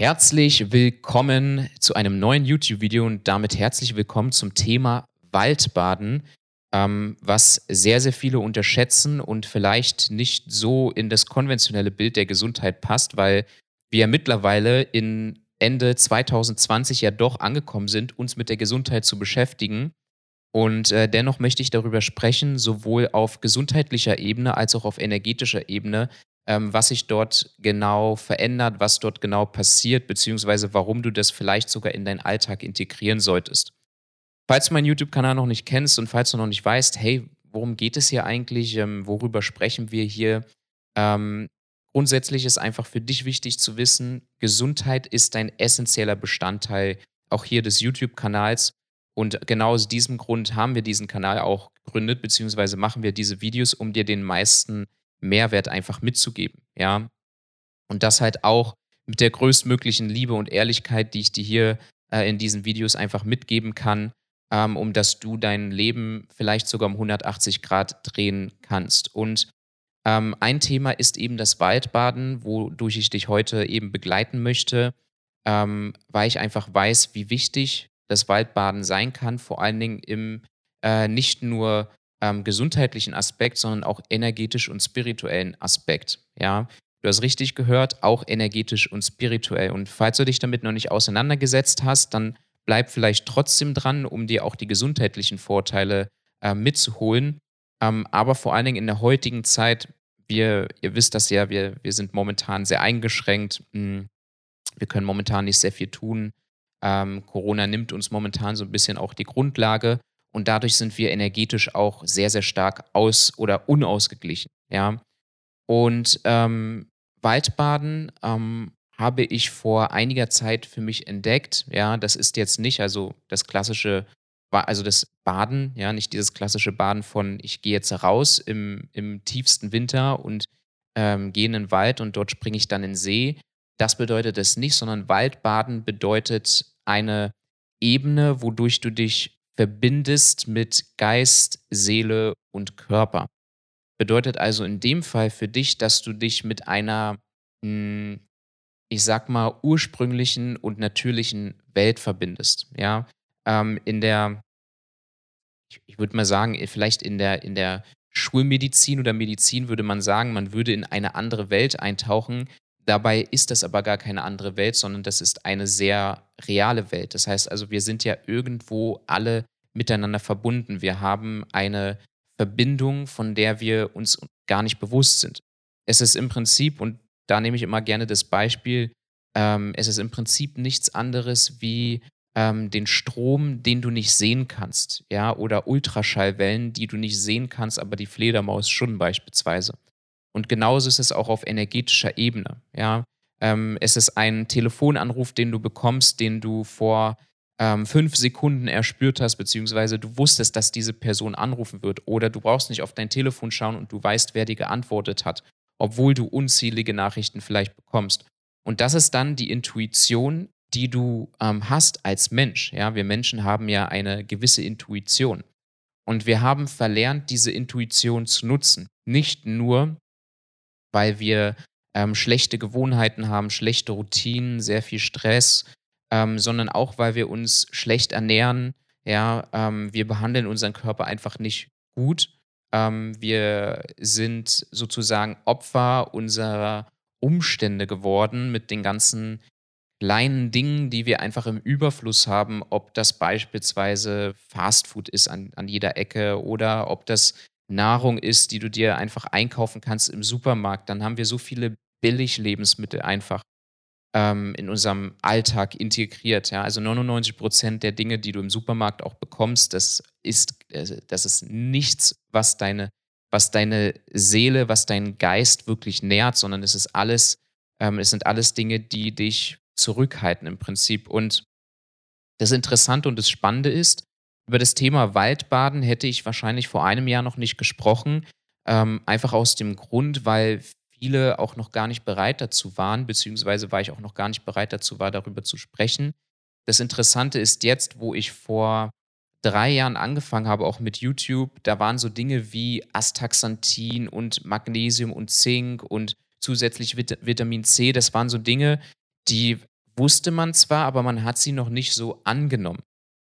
Herzlich willkommen zu einem neuen YouTube-Video und damit herzlich willkommen zum Thema Waldbaden, ähm, was sehr, sehr viele unterschätzen und vielleicht nicht so in das konventionelle Bild der Gesundheit passt, weil wir mittlerweile in Ende 2020 ja doch angekommen sind, uns mit der Gesundheit zu beschäftigen. Und äh, dennoch möchte ich darüber sprechen, sowohl auf gesundheitlicher Ebene als auch auf energetischer Ebene, ähm, was sich dort genau verändert, was dort genau passiert, beziehungsweise warum du das vielleicht sogar in deinen Alltag integrieren solltest. Falls du meinen YouTube-Kanal noch nicht kennst und falls du noch nicht weißt, hey, worum geht es hier eigentlich, ähm, worüber sprechen wir hier, ähm, grundsätzlich ist einfach für dich wichtig zu wissen, Gesundheit ist ein essentieller Bestandteil auch hier des YouTube-Kanals. Und genau aus diesem Grund haben wir diesen Kanal auch gegründet, beziehungsweise machen wir diese Videos, um dir den meisten Mehrwert einfach mitzugeben. Ja. Und das halt auch mit der größtmöglichen Liebe und Ehrlichkeit, die ich dir hier äh, in diesen Videos einfach mitgeben kann, ähm, um dass du dein Leben vielleicht sogar um 180 Grad drehen kannst. Und ähm, ein Thema ist eben das Waldbaden, wodurch ich dich heute eben begleiten möchte, ähm, weil ich einfach weiß, wie wichtig das Waldbaden sein kann, vor allen Dingen im äh, nicht nur ähm, gesundheitlichen Aspekt, sondern auch energetisch und spirituellen Aspekt. Ja, du hast richtig gehört, auch energetisch und spirituell. Und falls du dich damit noch nicht auseinandergesetzt hast, dann bleib vielleicht trotzdem dran, um dir auch die gesundheitlichen Vorteile äh, mitzuholen. Ähm, aber vor allen Dingen in der heutigen Zeit, wir, ihr wisst das ja, wir, wir sind momentan sehr eingeschränkt. Hm, wir können momentan nicht sehr viel tun. Ähm, Corona nimmt uns momentan so ein bisschen auch die Grundlage und dadurch sind wir energetisch auch sehr, sehr stark aus- oder unausgeglichen. Ja. Und ähm, Waldbaden ähm, habe ich vor einiger Zeit für mich entdeckt. Ja, das ist jetzt nicht also das klassische, also das Baden, ja, nicht dieses klassische Baden von ich gehe jetzt raus im, im tiefsten Winter und ähm, gehe in den Wald und dort springe ich dann in den See. Das bedeutet es nicht, sondern Waldbaden bedeutet eine Ebene, wodurch du dich verbindest mit Geist, Seele und Körper. Bedeutet also in dem Fall für dich, dass du dich mit einer, hm, ich sag mal, ursprünglichen und natürlichen Welt verbindest. Ja, ähm, in der, ich, würde mal sagen, vielleicht in der, in der Schulmedizin oder Medizin würde man sagen, man würde in eine andere Welt eintauchen. Dabei ist das aber gar keine andere Welt, sondern das ist eine sehr reale Welt. Das heißt also, wir sind ja irgendwo alle miteinander verbunden. Wir haben eine Verbindung, von der wir uns gar nicht bewusst sind. Es ist im Prinzip, und da nehme ich immer gerne das Beispiel, ähm, es ist im Prinzip nichts anderes wie ähm, den Strom, den du nicht sehen kannst, ja, oder Ultraschallwellen, die du nicht sehen kannst, aber die Fledermaus schon beispielsweise. Und genauso ist es auch auf energetischer Ebene, ja. Ähm, es ist ein Telefonanruf, den du bekommst, den du vor ähm, fünf Sekunden erspürt hast, beziehungsweise du wusstest, dass diese Person anrufen wird. Oder du brauchst nicht auf dein Telefon schauen und du weißt, wer dir geantwortet hat, obwohl du unzählige Nachrichten vielleicht bekommst. Und das ist dann die Intuition, die du ähm, hast als Mensch. Ja, wir Menschen haben ja eine gewisse Intuition. Und wir haben verlernt, diese Intuition zu nutzen. Nicht nur, weil wir ähm, schlechte Gewohnheiten haben, schlechte Routinen, sehr viel Stress, ähm, sondern auch, weil wir uns schlecht ernähren. Ja, ähm, wir behandeln unseren Körper einfach nicht gut. Ähm, wir sind sozusagen Opfer unserer Umstände geworden mit den ganzen kleinen Dingen, die wir einfach im Überfluss haben, ob das beispielsweise Fastfood ist an, an jeder Ecke oder ob das Nahrung ist, die du dir einfach einkaufen kannst im Supermarkt. Dann haben wir so viele Billig-Lebensmittel einfach ähm, in unserem Alltag integriert. Ja? Also 99 Prozent der Dinge, die du im Supermarkt auch bekommst, das ist, äh, das ist nichts, was deine, was deine Seele, was deinen Geist wirklich nährt, sondern es ist alles, ähm, es sind alles Dinge, die dich zurückhalten im Prinzip. Und das Interessante und das Spannende ist, über das Thema Waldbaden hätte ich wahrscheinlich vor einem Jahr noch nicht gesprochen. Ähm, einfach aus dem Grund, weil viele auch noch gar nicht bereit dazu waren, beziehungsweise war ich auch noch gar nicht bereit dazu war, darüber zu sprechen. Das Interessante ist jetzt, wo ich vor drei Jahren angefangen habe, auch mit YouTube, da waren so Dinge wie Astaxanthin und Magnesium und Zink und zusätzlich Vit Vitamin C. Das waren so Dinge, die wusste man zwar, aber man hat sie noch nicht so angenommen.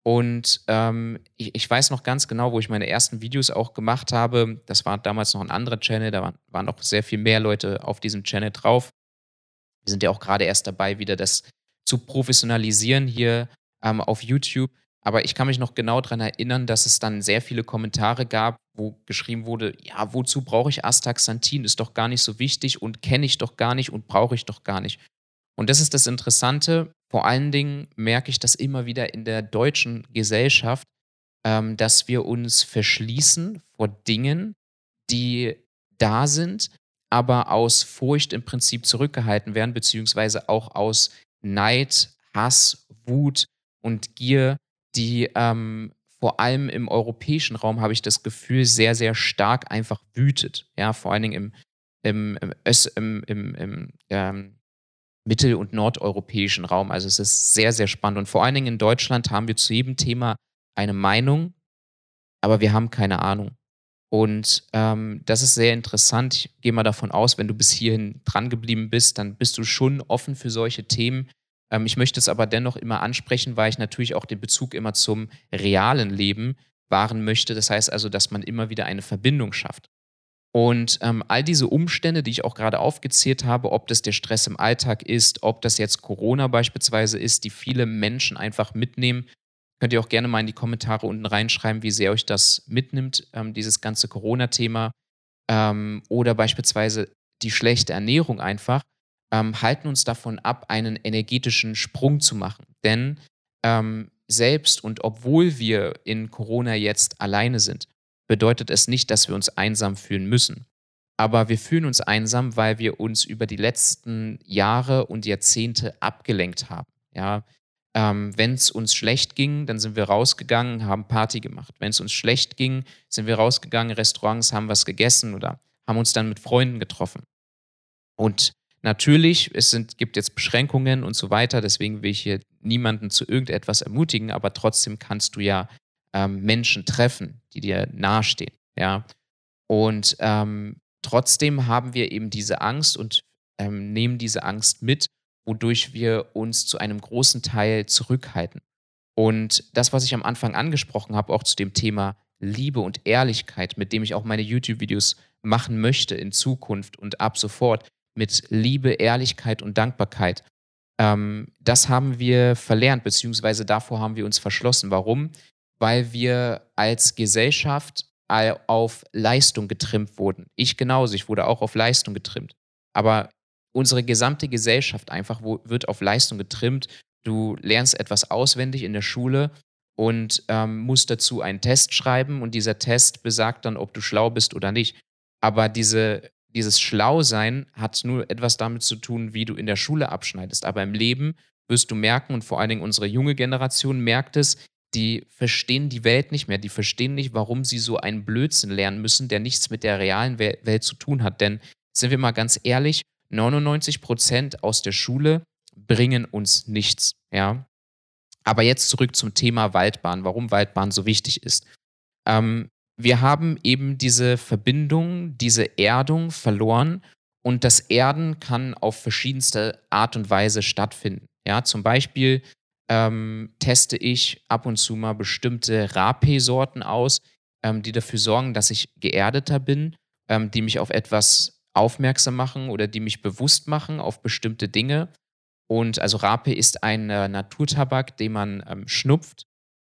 Und ähm, ich, ich, weiß noch ganz genau, wo ich meine ersten Videos auch gemacht habe. Das war damals noch ein anderer Channel, da waren, waren noch sehr viel mehr Leute auf diesem Channel drauf. Wir sind ja auch gerade erst dabei, wieder das zu professionalisieren hier ähm, auf YouTube. Aber ich kann mich noch genau daran erinnern, dass es dann sehr viele Kommentare gab, wo geschrieben wurde, ja, wozu brauche ich Astaxanthin? Ist doch gar nicht so wichtig und kenne ich doch gar nicht und brauche ich doch gar nicht. Und das ist das Interessante. Vor allen Dingen merke ich das immer wieder in der deutschen Gesellschaft, ähm, dass wir uns verschließen vor Dingen, die da sind, aber aus Furcht im Prinzip zurückgehalten werden, beziehungsweise auch aus Neid, Hass, Wut und Gier, die ähm, vor allem im europäischen Raum, habe ich das Gefühl, sehr, sehr stark einfach wütet. Ja, vor allen Dingen im, im, im, im, im ähm, mittel- und nordeuropäischen Raum. Also es ist sehr, sehr spannend. Und vor allen Dingen in Deutschland haben wir zu jedem Thema eine Meinung, aber wir haben keine Ahnung. Und ähm, das ist sehr interessant. Ich gehe mal davon aus, wenn du bis hierhin dran geblieben bist, dann bist du schon offen für solche Themen. Ähm, ich möchte es aber dennoch immer ansprechen, weil ich natürlich auch den Bezug immer zum realen Leben wahren möchte. Das heißt also, dass man immer wieder eine Verbindung schafft. Und ähm, all diese Umstände, die ich auch gerade aufgezählt habe, ob das der Stress im Alltag ist, ob das jetzt Corona beispielsweise ist, die viele Menschen einfach mitnehmen, könnt ihr auch gerne mal in die Kommentare unten reinschreiben, wie sehr euch das mitnimmt, ähm, dieses ganze Corona-Thema. Ähm, oder beispielsweise die schlechte Ernährung einfach, ähm, halten uns davon ab, einen energetischen Sprung zu machen. Denn ähm, selbst und obwohl wir in Corona jetzt alleine sind, bedeutet es nicht, dass wir uns einsam fühlen müssen. Aber wir fühlen uns einsam, weil wir uns über die letzten Jahre und Jahrzehnte abgelenkt haben. Ja, ähm, wenn es uns schlecht ging, dann sind wir rausgegangen, haben Party gemacht. Wenn es uns schlecht ging, sind wir rausgegangen, Restaurants, haben was gegessen oder haben uns dann mit Freunden getroffen. Und natürlich, es sind, gibt jetzt Beschränkungen und so weiter, deswegen will ich hier niemanden zu irgendetwas ermutigen, aber trotzdem kannst du ja ähm, Menschen treffen, die dir nahestehen. Ja. Und ähm, trotzdem haben wir eben diese Angst und ähm, nehmen diese Angst mit, wodurch wir uns zu einem großen Teil zurückhalten. Und das, was ich am Anfang angesprochen habe, auch zu dem Thema Liebe und Ehrlichkeit, mit dem ich auch meine YouTube-Videos machen möchte in Zukunft und ab sofort, mit Liebe, Ehrlichkeit und Dankbarkeit, ähm, das haben wir verlernt, beziehungsweise davor haben wir uns verschlossen. Warum? Weil wir als Gesellschaft auf Leistung getrimmt wurden. Ich genauso, ich wurde auch auf Leistung getrimmt. Aber unsere gesamte Gesellschaft einfach wird auf Leistung getrimmt. Du lernst etwas auswendig in der Schule und ähm, musst dazu einen Test schreiben und dieser Test besagt dann, ob du schlau bist oder nicht. Aber diese, dieses Schlausein hat nur etwas damit zu tun, wie du in der Schule abschneidest. Aber im Leben wirst du merken und vor allen Dingen unsere junge Generation merkt es, die verstehen die Welt nicht mehr. Die verstehen nicht, warum sie so einen Blödsinn lernen müssen, der nichts mit der realen Welt zu tun hat. Denn sind wir mal ganz ehrlich, 99 Prozent aus der Schule bringen uns nichts. Ja. Aber jetzt zurück zum Thema Waldbahn, warum Waldbahn so wichtig ist. Ähm, wir haben eben diese Verbindung, diese Erdung verloren und das Erden kann auf verschiedenste Art und Weise stattfinden. Ja, zum Beispiel ähm, teste ich ab und zu mal bestimmte Rapé-Sorten aus, ähm, die dafür sorgen, dass ich geerdeter bin, ähm, die mich auf etwas aufmerksam machen oder die mich bewusst machen auf bestimmte Dinge. Und also Rapé ist ein äh, Naturtabak, den man ähm, schnupft.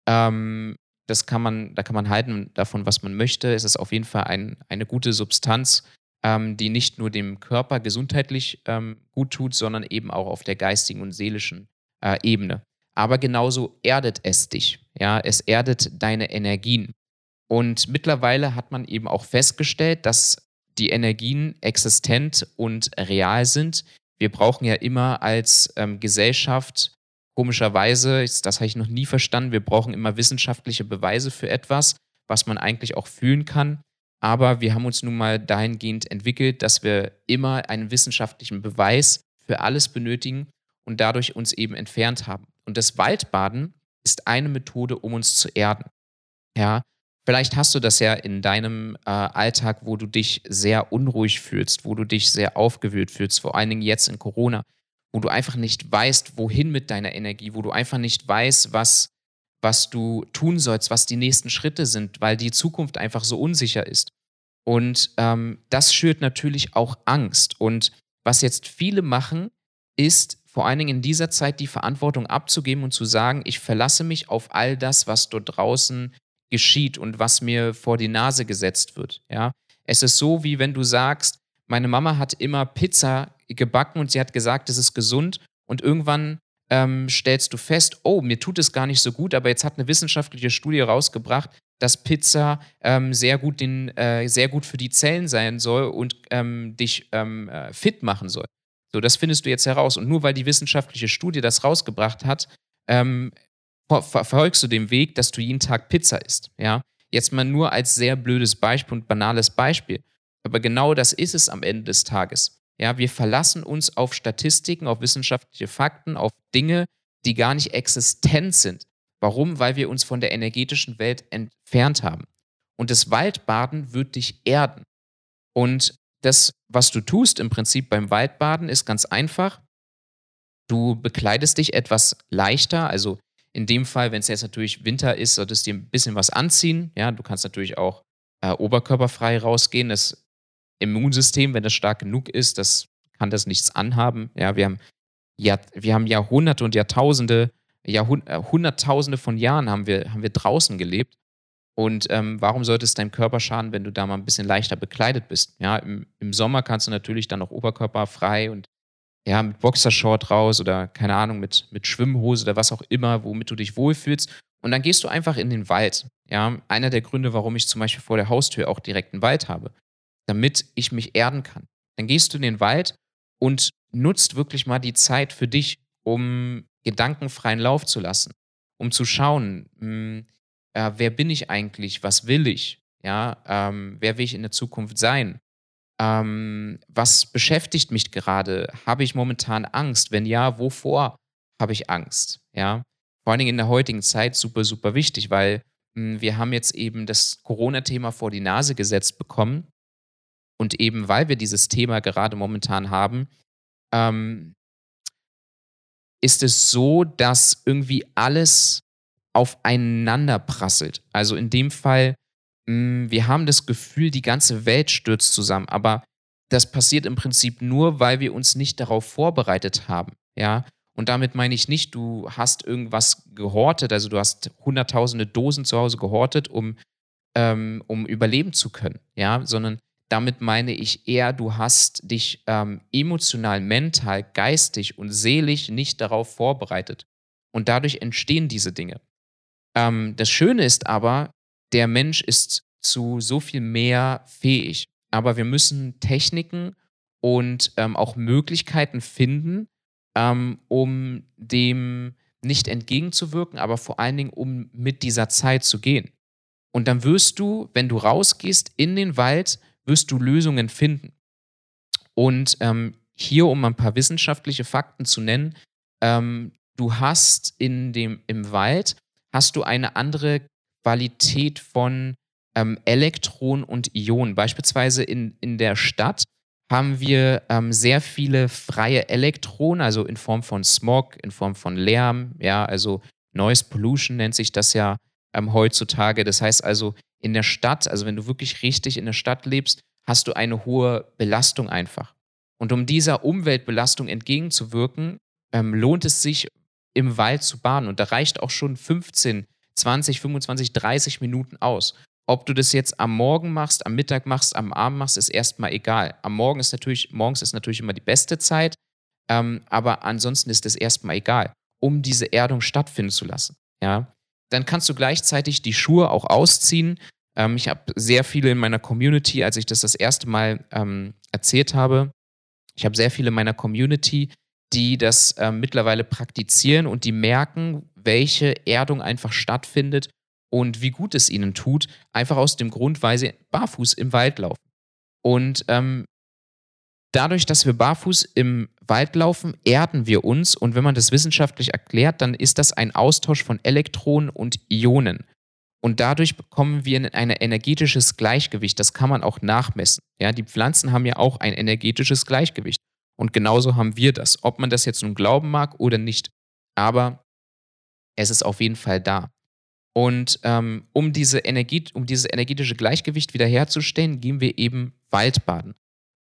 Ähm, das kann man, da kann man halten davon, was man möchte. Es ist auf jeden Fall ein, eine gute Substanz, ähm, die nicht nur dem Körper gesundheitlich gut tut, sondern eben auch auf der geistigen und seelischen äh, Ebene aber genauso erdet es dich. Ja, es erdet deine Energien. Und mittlerweile hat man eben auch festgestellt, dass die Energien existent und real sind. Wir brauchen ja immer als ähm, Gesellschaft, komischerweise, das habe ich noch nie verstanden, wir brauchen immer wissenschaftliche Beweise für etwas, was man eigentlich auch fühlen kann. Aber wir haben uns nun mal dahingehend entwickelt, dass wir immer einen wissenschaftlichen Beweis für alles benötigen und dadurch uns eben entfernt haben. Und das Waldbaden ist eine Methode, um uns zu erden. Ja, vielleicht hast du das ja in deinem äh, Alltag, wo du dich sehr unruhig fühlst, wo du dich sehr aufgewühlt fühlst, vor allen Dingen jetzt in Corona, wo du einfach nicht weißt, wohin mit deiner Energie, wo du einfach nicht weißt, was, was du tun sollst, was die nächsten Schritte sind, weil die Zukunft einfach so unsicher ist. Und ähm, das schürt natürlich auch Angst. Und was jetzt viele machen, ist vor allen Dingen in dieser Zeit die Verantwortung abzugeben und zu sagen, ich verlasse mich auf all das, was dort draußen geschieht und was mir vor die Nase gesetzt wird. Ja, es ist so, wie wenn du sagst, meine Mama hat immer Pizza gebacken und sie hat gesagt, es ist gesund und irgendwann ähm, stellst du fest, oh, mir tut es gar nicht so gut, aber jetzt hat eine wissenschaftliche Studie rausgebracht, dass Pizza ähm, sehr, gut den, äh, sehr gut für die Zellen sein soll und ähm, dich ähm, äh, fit machen soll. So, das findest du jetzt heraus. Und nur weil die wissenschaftliche Studie das rausgebracht hat, ähm, ver verfolgst du den Weg, dass du jeden Tag Pizza isst. Ja? Jetzt mal nur als sehr blödes Beispiel und banales Beispiel. Aber genau das ist es am Ende des Tages. Ja, wir verlassen uns auf Statistiken, auf wissenschaftliche Fakten, auf Dinge, die gar nicht existent sind. Warum? Weil wir uns von der energetischen Welt entfernt haben. Und das Waldbaden wird dich erden. Und das, was du tust im Prinzip beim Waldbaden, ist ganz einfach. Du bekleidest dich etwas leichter. Also in dem Fall, wenn es jetzt natürlich Winter ist, solltest du dir ein bisschen was anziehen. Ja, du kannst natürlich auch äh, oberkörperfrei rausgehen. Das Immunsystem, wenn das stark genug ist, das kann das nichts anhaben. Ja, wir haben, ja, wir haben Jahrhunderte und Jahrtausende, Jahrhund äh, Hunderttausende von Jahren haben wir, haben wir draußen gelebt. Und ähm, warum sollte es deinem Körper schaden, wenn du da mal ein bisschen leichter bekleidet bist? Ja, im, im Sommer kannst du natürlich dann auch oberkörperfrei und ja, mit Boxershort raus oder keine Ahnung, mit, mit Schwimmhose oder was auch immer, womit du dich wohlfühlst. Und dann gehst du einfach in den Wald. Ja, einer der Gründe, warum ich zum Beispiel vor der Haustür auch direkt einen Wald habe, damit ich mich erden kann. Dann gehst du in den Wald und nutzt wirklich mal die Zeit für dich, um gedankenfreien Lauf zu lassen, um zu schauen, hm, äh, wer bin ich eigentlich, was will ich, ja, ähm, wer will ich in der Zukunft sein, ähm, was beschäftigt mich gerade, habe ich momentan Angst, wenn ja, wovor habe ich Angst, ja, vor allen Dingen in der heutigen Zeit super, super wichtig, weil mh, hm, wir haben jetzt eben das Corona-Thema vor die Nase gesetzt bekommen. Und eben weil wir dieses Thema gerade momentan haben, ähm, ist es so, dass irgendwie alles aufeinander prasselt. Also in dem Fall, mh, hm, wir haben das Gefühl, die ganze Welt stürzt zusammen, aber das passiert im Prinzip nur, weil wir uns nicht darauf vorbereitet haben. Ja, und damit meine ich nicht, du hast irgendwas gehortet, also du hast hunderttausende Dosen zu Hause gehortet, um, ähm, um überleben zu können, ja, sondern damit meine ich eher, du hast dich ähm, emotional, mental, geistig und seelisch nicht darauf vorbereitet. Und dadurch entstehen diese Dinge. Ähm, das Schöne ist aber, der Mensch ist zu so viel mehr fähig. Aber wir müssen Techniken und ähm, auch Möglichkeiten finden, ähm, um dem nicht entgegenzuwirken, aber vor allen Dingen, um mit dieser Zeit zu gehen. Und dann wirst du, wenn du rausgehst in den Wald, wirst du Lösungen finden. Und ähm, hier, um ein paar wissenschaftliche Fakten zu nennen, ähm, du hast in dem, im Wald hast du eine andere Qualität von ähm, Elektronen und Ionen. Beispielsweise in, in der Stadt haben wir ähm, sehr viele freie Elektronen, also in Form von Smog, in Form von Lärm, ja, also Noise Pollution nennt sich das ja ähm, heutzutage. Das heißt also, in der Stadt, also wenn du wirklich richtig in der Stadt lebst, hast du eine hohe Belastung einfach. Und um dieser Umweltbelastung entgegenzuwirken, ähm, lohnt es sich, im Wald zu baden. Und da reicht auch schon 15, 20, 25, 30 Minuten aus. Ob du das jetzt am Morgen machst, am Mittag machst, am Abend machst, ist erstmal egal. Am Morgen ist natürlich, morgens ist natürlich immer die beste Zeit, ähm, aber ansonsten ist es erstmal egal, um diese Erdung stattfinden zu lassen. Ja? Dann kannst du gleichzeitig die Schuhe auch ausziehen. Ähm, ich habe sehr viele in meiner Community, als ich das das erste Mal ähm, erzählt habe, ich habe sehr viele in meiner Community, die das äh, mittlerweile praktizieren und die merken, welche Erdung einfach stattfindet und wie gut es ihnen tut, einfach aus dem Grund, weil sie barfuß im Wald laufen. Und ähm, dadurch, dass wir barfuß im Wald laufen, erden wir uns und wenn man das wissenschaftlich erklärt, dann ist das ein Austausch von Elektronen und Ionen. Und dadurch bekommen wir ein energetisches Gleichgewicht. Das kann man auch nachmessen. Ja, die Pflanzen haben ja auch ein energetisches Gleichgewicht. Und genauso haben wir das, ob man das jetzt nun glauben mag oder nicht. Aber es ist auf jeden Fall da. Und ähm, um, diese Energie, um dieses energetische Gleichgewicht wiederherzustellen, gehen wir eben Waldbaden.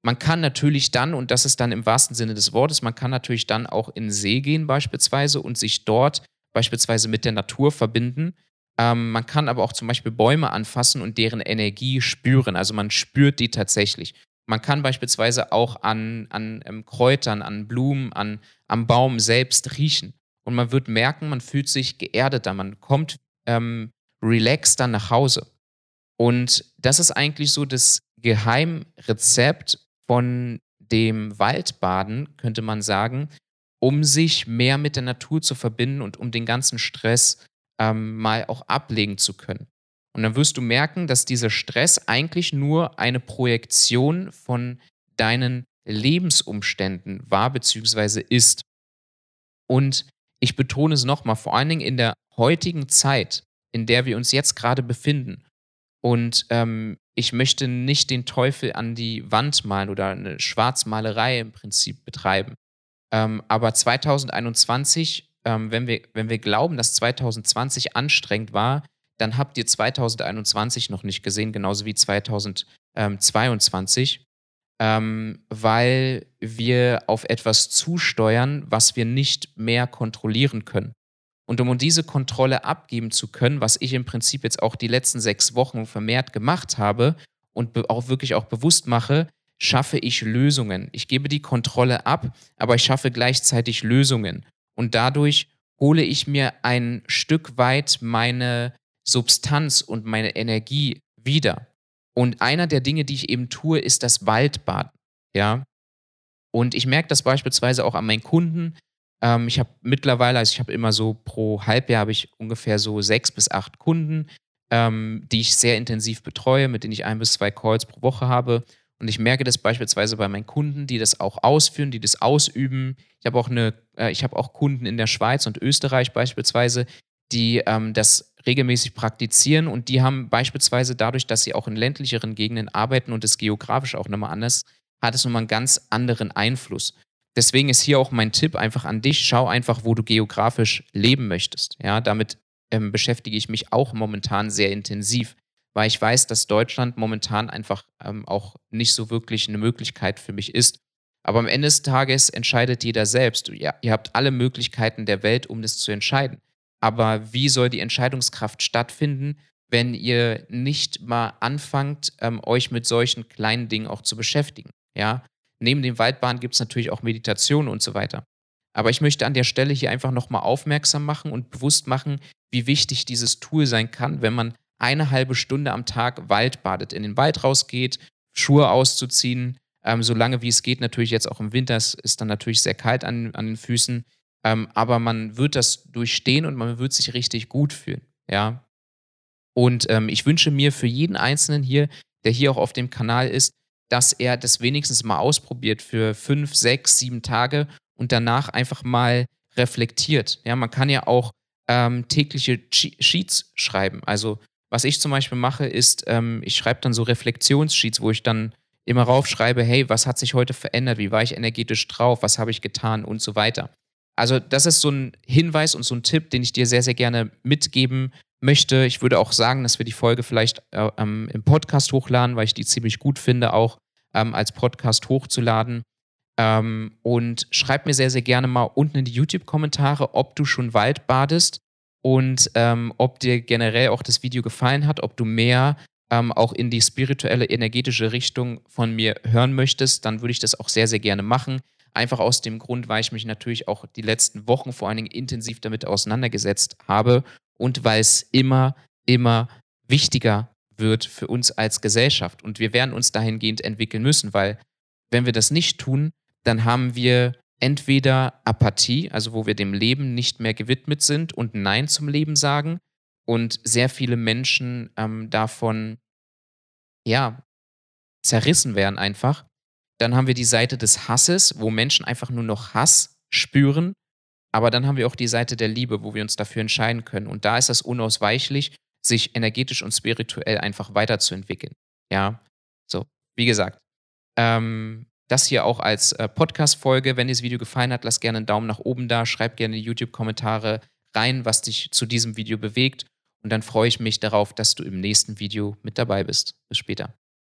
Man kann natürlich dann, und das ist dann im wahrsten Sinne des Wortes, man kann natürlich dann auch in den See gehen beispielsweise und sich dort beispielsweise mit der Natur verbinden. Ähm, man kann aber auch zum Beispiel Bäume anfassen und deren Energie spüren. Also man spürt die tatsächlich. Man kann beispielsweise auch an, an ähm, Kräutern, an Blumen, an, am Baum selbst riechen. Und man wird merken, man fühlt sich geerdeter, man kommt ähm, dann nach Hause. Und das ist eigentlich so das Geheimrezept von dem Waldbaden, könnte man sagen, um sich mehr mit der Natur zu verbinden und um den ganzen Stress ähm, mal auch ablegen zu können. Und dann wirst du merken, dass dieser Stress eigentlich nur eine Projektion von deinen Lebensumständen war bzw. ist. Und ich betone es nochmal, vor allen Dingen in der heutigen Zeit, in der wir uns jetzt gerade befinden. Und ähm, ich möchte nicht den Teufel an die Wand malen oder eine Schwarzmalerei im Prinzip betreiben. Ähm, aber 2021, ähm, wenn, wir, wenn wir glauben, dass 2020 anstrengend war, dann habt ihr 2021 noch nicht gesehen, genauso wie 2022 ähm, weil wir auf etwas zusteuern, was wir nicht mehr kontrollieren können. Und um diese Kontrolle abgeben zu können, was ich im Prinzip jetzt auch die letzten sechs Wochen vermehrt gemacht habe und auch wirklich auch bewusst mache, schaffe ich Lösungen. Ich gebe die Kontrolle ab, aber ich schaffe gleichzeitig Lösungen. Und dadurch hole ich mir ein Stück weit meine Substanz und meine Energie wieder. Und einer der Dinge, die ich eben tue, ist das Waldbaden. Ja. Und ich merke das beispielsweise auch an meinen Kunden. Ähm, ich habe mittlerweile, also ich habe immer so pro Halbjahr habe ich ungefähr so sechs bis acht Kunden, ähm, die ich sehr intensiv betreue, mit denen ich ein bis zwei Calls pro Woche habe. Und ich merke das beispielsweise bei meinen Kunden, die das auch ausführen, die das ausüben. Ich habe auch äh, ich auch Kunden in der Schweiz und Österreich beispielsweise, die ähm, das regelmäßig praktizieren und die haben beispielsweise dadurch, dass sie auch in ländlicheren Gegenden arbeiten und es geografisch auch nochmal anders, hat es nochmal einen ganz anderen Einfluss. Deswegen ist hier auch mein Tipp einfach an dich, schau einfach, wo du geografisch leben möchtest. Ja, damit ähm, beschäftige ich mich auch momentan sehr intensiv, weil ich weiß, dass Deutschland momentan einfach ähm, auch nicht so wirklich eine Möglichkeit für mich ist. Aber am Ende des Tages entscheidet jeder selbst. Ja, ihr habt alle Möglichkeiten der Welt, um das zu entscheiden. Aber wie soll die Entscheidungskraft stattfinden, wenn ihr nicht mal anfangt, ähm, euch mit solchen kleinen Dingen auch zu beschäftigen? Ja, neben den Waldbahnen gibt es natürlich auch Meditation und so weiter. Aber ich möchte an der Stelle hier einfach nochmal aufmerksam machen und bewusst machen, wie wichtig dieses Tool sein kann, wenn man eine halbe Stunde am Tag Wald badet, in den Wald rausgeht, Schuhe auszuziehen, ähm, so lange wie es geht, natürlich jetzt auch im Winter, es ist dann natürlich sehr kalt an, an den Füßen, ähm, aber man wird das durchstehen und man wird sich richtig gut fühlen. Ja. Und ähm, ich wünsche mir für jeden Einzelnen hier, der hier auch auf dem Kanal ist, dass er das wenigstens mal ausprobiert für fünf, sechs, sieben Tage und danach einfach mal reflektiert. Ja, man kann ja auch ähm, tägliche Sheets schreiben. Also was ich zum Beispiel mache, ist, ähm, ich schreibe dann so Reflexionssheets, wo ich dann immer raufschreibe, hey, was hat sich heute verändert? Wie war ich energetisch drauf? Was habe ich getan? Und so weiter. Also das ist so ein Hinweis und so ein Tipp, den ich dir sehr, sehr gerne mitgeben möchte. Ich würde auch sagen, dass wir die Folge vielleicht äh, ähm, im Podcast hochladen, weil ich die ziemlich gut finde, auch ähm, als Podcast hochzuladen. Ähm, und schreib mir sehr, sehr gerne mal unten in die YouTube-Kommentare, ob du schon Wald badest und ähm, ob dir generell auch das Video gefallen hat, ob du mehr ähm, auch in die spirituelle, energetische Richtung von mir hören möchtest, dann würde ich das auch sehr, sehr gerne machen. Einfach aus dem Grund, weil ich mich natürlich auch die letzten Wochen vor allen Dingen intensiv damit auseinandergesetzt habe und weil es immer, immer wichtiger wird für uns als Gesellschaft. Und wir werden uns dahingehend entwickeln müssen, weil wenn wir das nicht tun, dann haben wir entweder Apathie, also wo wir dem Leben nicht mehr gewidmet sind und Nein zum Leben sagen und sehr viele Menschen ähm, davon, ja, zerrissen werden einfach. Dann haben wir die Seite des Hasses, wo Menschen einfach nur noch Hass spüren. Aber dann haben wir auch die Seite der Liebe, wo wir uns dafür entscheiden können. Und da ist das unausweichlich, sich energetisch und spirituell einfach weiterzuentwickeln. Ja, so, wie gesagt. Ähm, das hier auch als äh, Podcast-Folge. Wenn dir das Video gefallen hat, lass gerne einen Daumen nach oben da, schreib gerne YouTube-Kommentare rein, was dich zu diesem Video bewegt. Und dann freue ich mich darauf, dass du im nächsten Video mit dabei bist. Bis später.